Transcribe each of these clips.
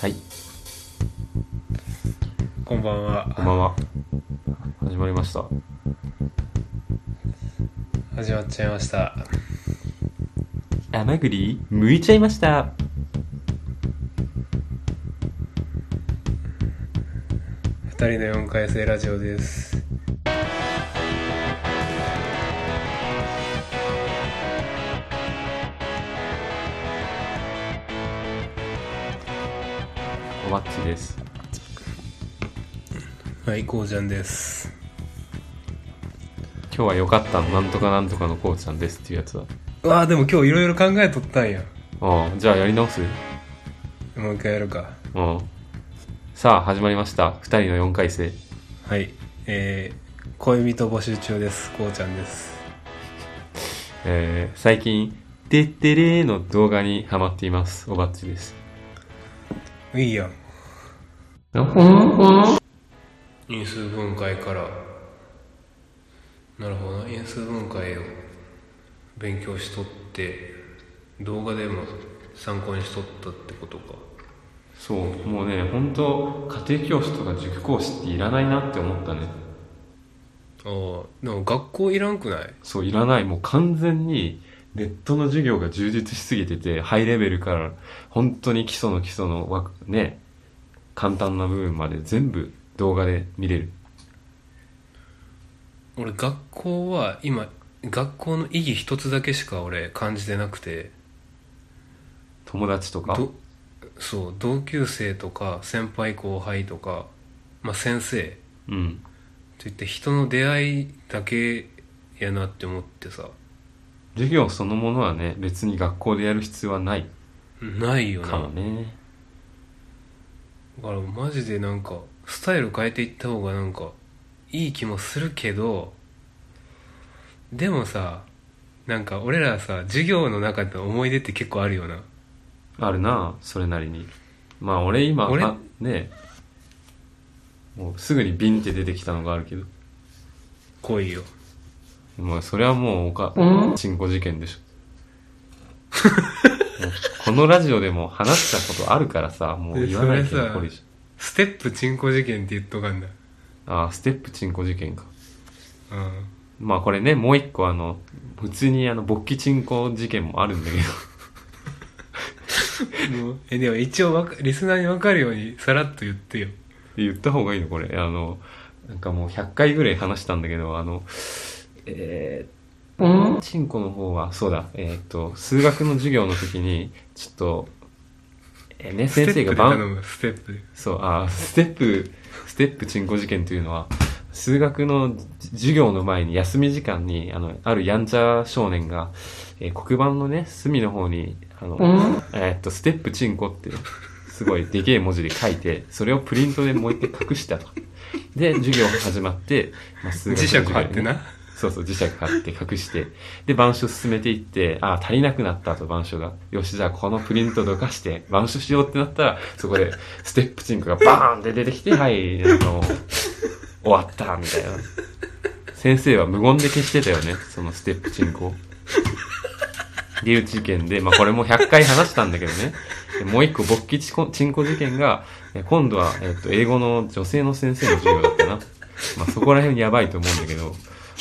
はい、こんばんはこんばんは。始まりました。始まっちゃいました甘栗、剥いちゃいました。二人の4回生ラジオですおばっちです。はいこうちゃんです今日は良かったの、なんとかなんとかのこうちゃんですっていうやつだ。うわあでも今日いろいろ考えとったんやああ、じゃあやり直す？もう一回やるかうん。さあ、始まりました。二人の4回生。はいえー、恋人募集中ですこうちゃんですえー、最近、てってれーの動画にハマっています。おばっちです。いいやん。因数分解からなるほどな因数分解を勉強しとって動画でも参考にしとったってことか。そう、もうね、本当家庭教師とか塾講師っていらないなって思ったね。ああでも学校いらんくない？そう、いらない。もう完全に、ネットの授業が充実しすぎてて、ハイレベルから、本当に基礎の基礎のわ、ね、簡単な部分まで全部動画で見れる。俺学校は今学校の意義一つだけしか俺感じてなくて友達とか？どそう同級生とか先輩後輩とか、まあ、先生うん。といって人の出会いだけやなって思ってさ授業そのものはね、別に学校でやる必要はないないよなかもね。だからマジでなんかスタイル変えていった方がなんかいい気もするけどでもさなんか俺らさ授業の中での思い出って結構あるよなあるなそれなりに。まあ俺今、俺あね、もうすぐにビンって出てきたのがあるけど。来いよもうそれはもうおか、チンコ事件でしょ。も うこのラジオでも話したことあるからさ、もう言わないけどこれ。ステップチンコ事件って言っとかんだああ、ステップチンコ事件か。うんまあこれね、もう一個あの、普通にあの、勃起チンコ事件もあるんだけど。もうえでも一応わかリスナーに分かるようにさらっと言ってよ言った方がいいのこれ。あの、なんかもう100回ぐらい話したんだけど、あの、えー、チンコの方は、そうだ、えーっと、数学の授業の時に、ちょっと、えーね、先生がステップで番頼むステップ。でそう、あ、ステップ、ステップチンコ事件というのは、数学の授業の前に休み時間に、あの、あるやんちゃ少年が、えー黒板のね、隅の方に、あの、えーっと、ステップチンコって、すごいでけえ文字で書いて、それをプリントでもう一回隠したと。で、授業始まって、まあ、数学の磁石授業にね。貼ってなそうそう、磁石貼って隠して、で、板書進めていって、ああ、足りなくなったと、板書が。よし、じゃあこのプリントどかして、板書しようってなったら、そこで、ステップチンコがバーンって出てきて、はい、なんかもう、終わった、みたいな。先生は無言で消してたよね、そのステップチンコを。っていう事件で、まあこれも100回話したんだけどね。もう一個勃起チンコ事件が、今度は、えっと、英語の女性の先生の授業だったな。まあそこら辺やばいと思うんだけど、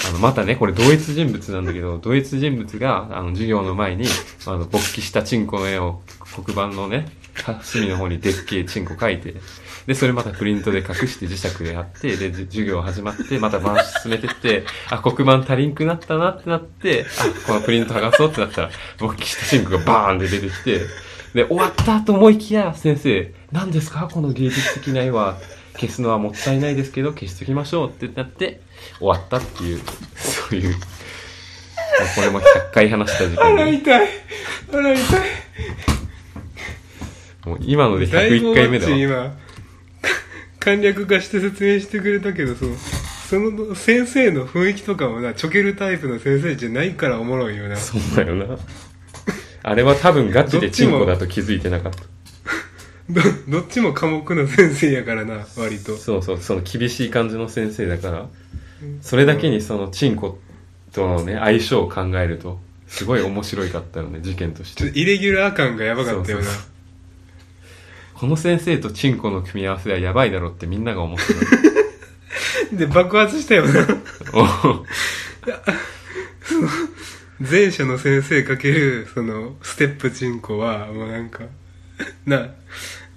あの、またね、これ同一人物なんだけど、同一人物が、あの、授業の前に、あの、勃起したチンコの絵を黒板のね、隅の方にでっけえチンコ書いて、で、それまたプリントで隠して磁石でやって、で、じ授業始まって、また板書進めてって、あ、黒板足りんくなったなってなって、あ、このプリント剥がそうってなったら、勃起したチンコがバーンって出てきて、で、終わったと思いきや、先生、何ですか？この芸術的な絵は。消すのはもったいないですけど、消しときましょうってなって、終わったっていう、そういう、まあこれも100回話した時間で、痛い腹痛いもう今のでだいぶ101回目だわ。今簡略化して説明してくれたけどそうその先生の雰囲気とかもなちょけるタイプの先生じゃないからおもろいよなそうだよな。あれは多分ガチでチンコだと気づいてなかった。ど どっちも科目の先生やからな割と。そうそう、その厳しい感じの先生だから、それだけにそのチンコとのね、相性を考えると、すごい面白いかったよね、事件として。ちょっとイレギュラー感がやばかったよな。この先生とチンコの組み合わせはやばいだろってみんなが思って で爆発したよな。前者の先生かけるそのステップチンコはもうなんか な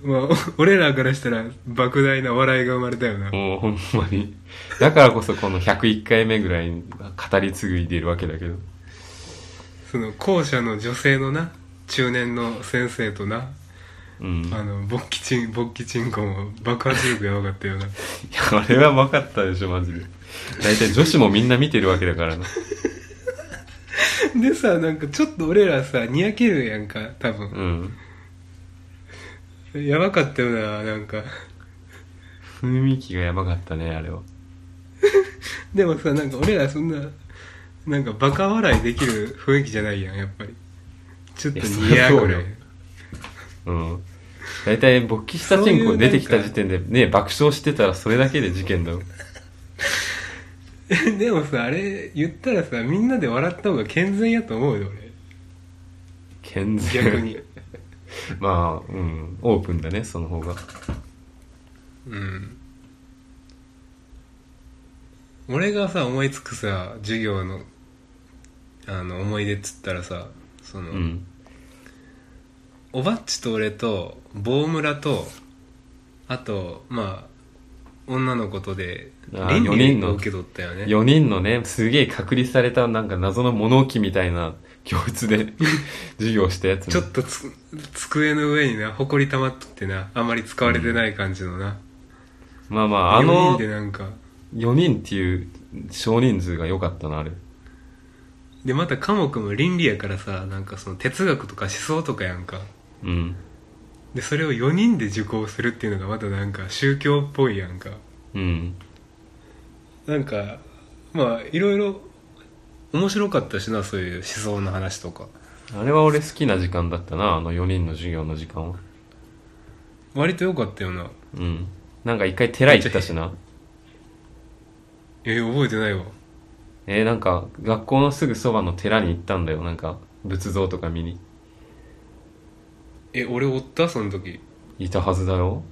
まあ 俺らからしたら莫大な笑いが生まれたよなもうほんまに。だからこそこの101回目ぐらいに語り継いでいるわけだけど。その後者の女性のな中年の先生となうん。いあの勃起チン勃起チンコも爆発力やばかったよな や、あれは分かったでしょ、マジで。大体女子もみんな見てるわけだからな。でさなんかちょっと俺らさにやけるやんか多分うん。やばかったよななんか雰囲気がやばかったね、あれは。でもさなんか俺らそんななんかバカ笑いできる雰囲気じゃないやんやっぱりちょっと似合うぐうん。大体勃起したチンコ出てきた時点でね、爆笑してたらそれだけで事件だろ。でもさあれ言ったらさみんなで笑った方が健全やと思うよ健全。俺逆にまあ、うん。オープンだね、その方が。うん俺がさ思いつくさ授業のあの思い出っつったらさその、うん。おばっちと俺と棒村とあとまあ女の子とであー倫四人の理を受け取ったよね4人のね、すげえ隔離されたなんか謎の物置みたいな教室で 授業したやつちょっとつ机の上になほこり溜まっとってなあんまり使われてない感じのな、まあまあ、あ4の人でなんか4人っていう少人数が良かったな、あれ。でまた科目も倫理やからさなんかその哲学とか思想とかやんかうん。でそれを4人で受講するっていうのがまたなんか宗教っぽいやんかうん。なんかまあいろいろ面白かったしなそういう思想の話とかあれは俺好きな時間だったな、あの4人の授業の時間は。割と良かったよなうん。なんか一回寺行ったしな。えー覚えてないわえー、なんか学校のすぐそばの寺に行ったんだよ、なんか仏像とか見に。え俺おった？その時いたはずだよ。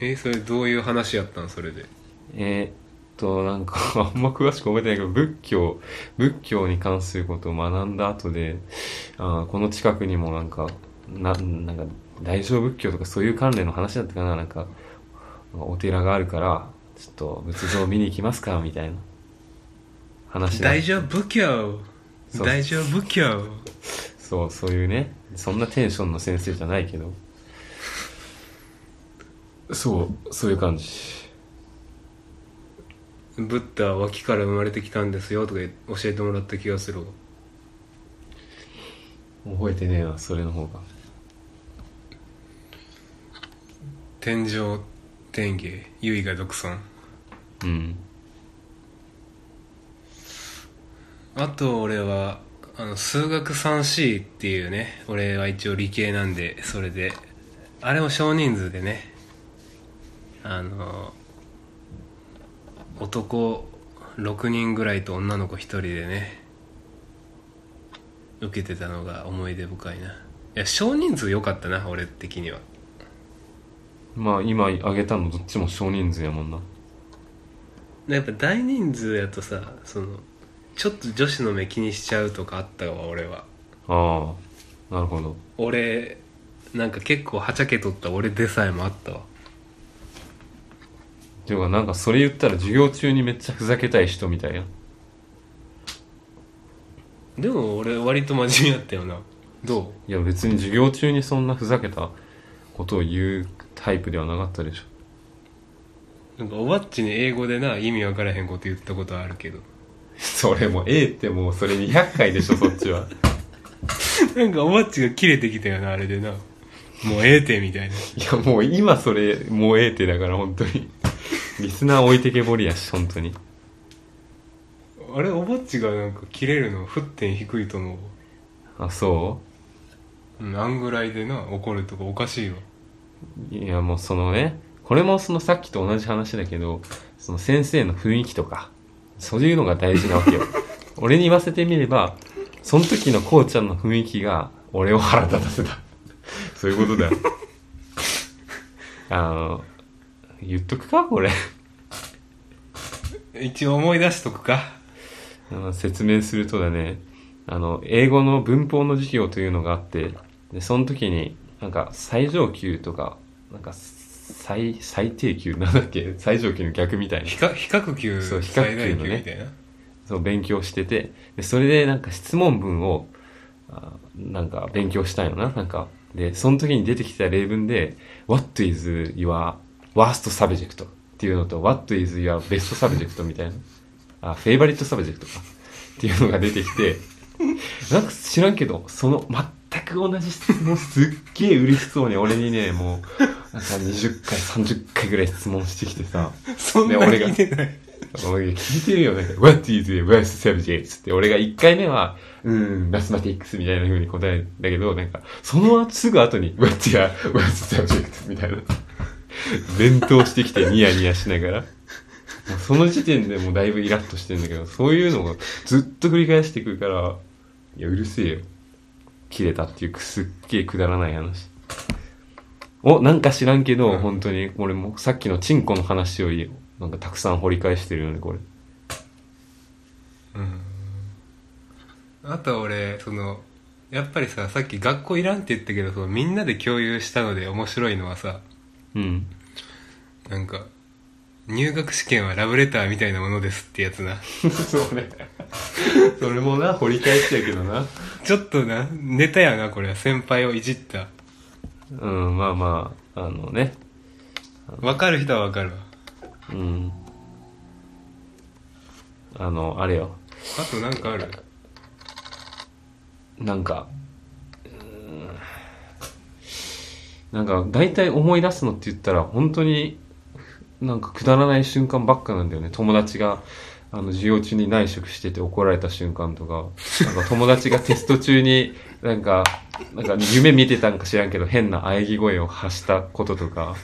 えーそれどういう話やったん？それでえと、なんか、あんま詳しく覚えてないけど、仏教、仏教に関することを学んだ後で、あーこの近くにもなんか、な、なんか、大乗仏教とかそういう関連の話だったかな、なんか、お寺があるから、ちょっと仏像見に行きますか、みたいな。話だ大丈夫仏教大丈夫仏教そう、そういうね、そんなテンションの先生じゃないけど、そう、そういう感じ。ブッダは脇から生まれてきたんですよとか教えてもらった気がするわ覚えてねえな、それの方が。天上天下唯我独尊うん。あと俺はあの数学 3C っていうね俺は一応理系なんでそれであれも少人数でねあの男6人ぐらいと女の子1人でね受けてたのが思い出深いないや少人数良かったな俺的にはまあ今挙げたのどっちも少人数やもんな。やっぱ大人数やとさそのちょっと女子の目気にしちゃうとかあったわ俺はああ、なるほど。俺なんか結構はちゃけとった俺でさえもあったわていうかなんかそれ言ったら授業中にめっちゃふざけたい人みたいやん。でも俺割と真面目やったよなどいや別に授業中にそんなふざけたことを言うタイプではなかったでしょ。うなんかおばっちに英語でな意味わからへんこと言ったことはあるけどそれもう A ってもうそれ200回でしょ、そっちは。なんかおばっちがキレてきたよなあれでなもうええてみたいないやもう今それもう A ってだから本当に。リスナー置いてけぼりやし、本当に。あれおばっちがなんかキレるの沸点低いと思うわあ、そう？んあんぐらいでな怒るとかおかしいわういやもうそのね、これもそのさっきと同じ話だけど、その先生の雰囲気とか、そういうのが大事なわけよ。俺に言わせてみれば、その時のこうちゃんの雰囲気が俺を腹立たせた。そういうことだよ。あの、言っとくかこれ。一応思い出しとくかあの説明するとだね、あの、英語の文法の授業というのがあって、で、その時に、なんか、最上級とか、なんか、最、最低級なんだっけ？最上級の逆みたいな。比較級そう比較級のね最大級みたいなそう、勉強してて、で、それでなんか質問文を、あなんか勉強したいのな、なんか。で、その時に出てきた例文で、What is your worst subject? っていうのと、What is your best subject? みたいな。あ、favorite subject か。っていうのが出てきて、なんか知らんけど、その全く同じ質問すっげえ嬉しそうに俺にね、もう、なんか20回、30回ぐらい質問してきてさ、そんなね俺が聞いてない俺聞いてるよね。What is the worst subject? って俺が1回目は、うーん、マスマティックスみたいな風に答えるんだけど、なんか、その後すぐ後に、What's your worst subject? みたいな。連投してきてニヤニヤしながら。もうその時点でもうだいぶイラッとしてるんだけど、そういうのをずっと繰り返してくるから、いや、うるせえよ。切れたっていうすっげえくだらない話。お、なんか知らんけど、うん本当に、俺もさっきのチンコの話より、なんかたくさん掘り返してるよね、これ。あとは俺そのやっぱりささっき学校いらんって言ったけどそのみんなで共有したので面白いのはさうん。なんか入学試験はラブレターみたいなものですってやつな そうね。それもな、掘り返しやけどな。ちょっとなネタやなこれは先輩をいじったうん、まあまあ、あのね。分かる人は分かるわうん。あの、あれよ。あとなんかある？なんか、うーんなんか、大体思い出すのって言ったら、本当に、なんかくだらない瞬間ばっかなんだよね。友達が、あの、授業中に内職してて怒られた瞬間とか、なんか友達がテスト中に、なんか、なんか夢見てたんか知らんけど、変な喘ぎ声を発したこととか、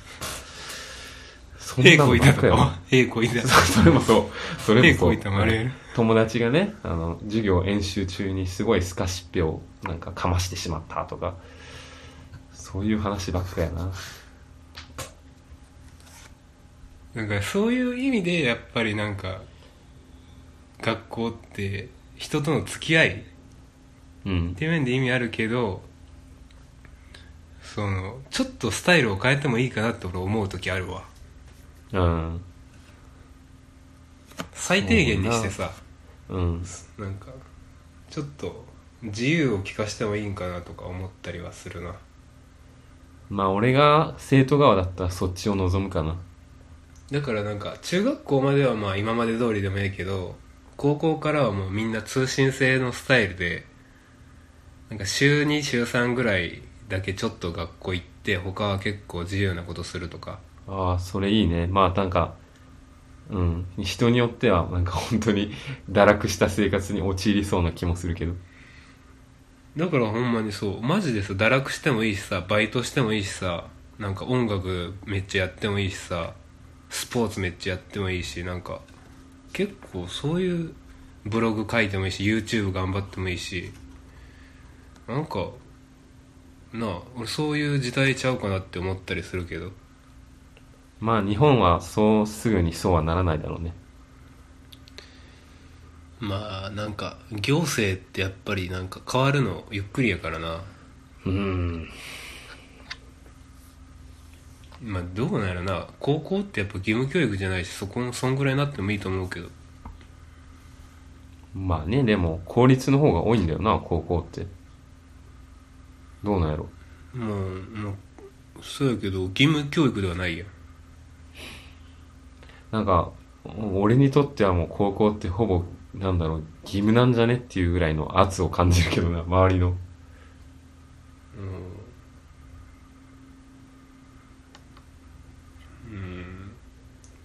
そんなのばっかよ。か平行いたそれもそう。それもそう。平行いたもあれ友達がね、あの、授業演習中にすごいスカシッペをなんかかましてしまったとか、そういう話ばっかやな。なんかそういう意味でやっぱりなんか学校って人との付き合いっうん。ていう面で意味あるけどそのちょっとスタイルを変えてもいいかなって俺思う時あるわうん。最低限にしてさうん。なんかちょっと自由を利かしてもいいんかなとか思ったりはするなまあ俺が生徒側だったらそっちを望むかな。だからなんか中学校まではまあ今まで通りでもいいけど高校からはもうみんな通信制のスタイルでなんか週2週3ぐらいだけちょっと学校行って他は結構自由なことするとかああ、それいいね。まあなんか、うん。人によってはなんか本当に堕落した生活に陥りそうな気もするけど。だからほんまにそうマジでさ堕落してもいいしさバイトしてもいいしさなんか音楽めっちゃやってもいいしさスポーツめっちゃやってもいいしなんか結構そういうブログ書いてもいいし YouTube 頑張ってもいいしなんかなあ俺そういう時代ちゃうかなって思ったりするけどまあ日本はそうすぐにそうはならないだろうね。まあなんか行政ってやっぱりなんか変わるのゆっくりやからなうん。まあどうなんやろな高校ってやっぱ義務教育じゃないしそこもそんぐらいになってもいいと思うけどまあね、でも、公立の方が多いんだよな、高校って。どうなんやろ。もうもうそうやけど義務教育ではないやんなんか、俺にとってはもう高校ってほぼ、なんだろう、義務なんじゃねっていうぐらいの圧を感じるけどな、周りの。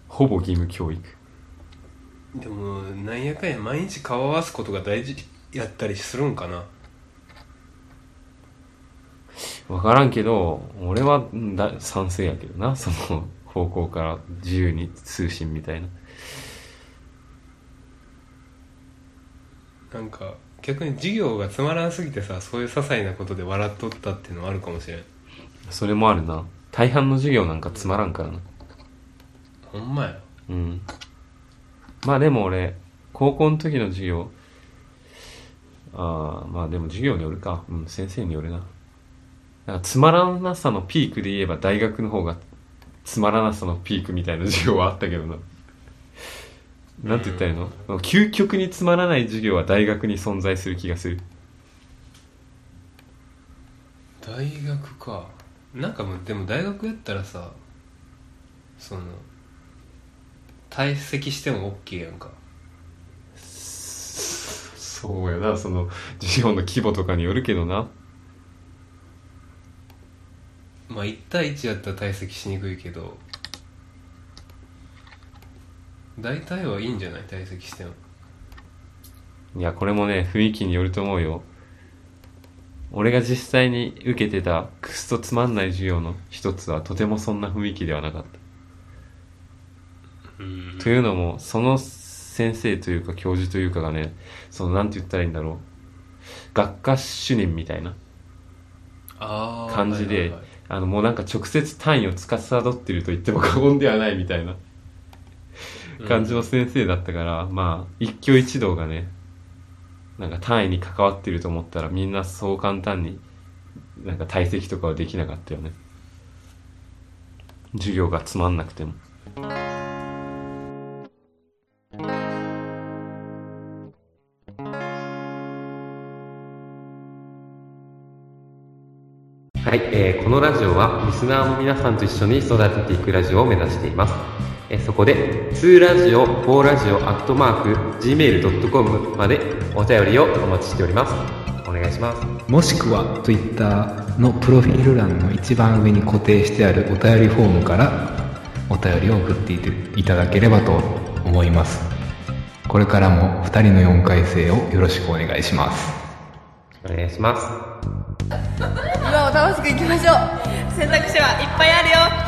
ほぼ義務教育。でもなんやかんや毎日顔合わすことが大事やったりするんかなわからんけど、俺はんだ賛成やけどな、その、高校から自由に通信みたいな。なんか逆に授業がつまらなすぎてさそういう些細なことで笑っとったっていうのはあるかもしれん。それもあるな。大半の授業なんかつまらんからな。ほんまや。うん。まあでも俺高校の時の授業ああまあでも授業によるか。うん先生によるな。なんかつまらなさのピークで言えば大学の方がつまらなさのピークみたいな授業はあったけどななんて言ったらいいの？究極につまらない授業は大学に存在する気がする。大学か。なんかもうでも大学やったらさその退席しても OK やんか。そうやな。その授業の規模とかによるけどな。まあ1対1やったら退席しにくいけど大体はいいんじゃない？退席しても。いやこれもね雰囲気によると思うよ。俺が実際に受けてたクスとつまんない授業の一つはとてもそんな雰囲気ではなかった。うん。というのも、その先生というか教授というかがね、そのなんて言ったらいいんだろう。学科主任みたいな。感じで、あのもうなんか直接単位を司っていると言っても過言ではないみたいな感じの先生だったから、まあ一挙一動がね、なんか単位に関わっていると思ったらみんなそう簡単になんか退席とかはできなかったよね。授業がつまんなくても。はい、えーこのラジオはリスナーの皆さんと一緒に育てていくラジオを目指しています。えーそこで、2ラジオ、4ラジオ、アットマーク、gmail.com までお便りをお待ちしております。お願いします。もしくは Twitter のプロフィール欄の一番上に固定してあるお便りフォームからお便りを送っていただければと思いますこれからも2人の4回生をよろしくお願いしますお願いします。今を楽しくいきましょう選択肢はいっぱいあるよ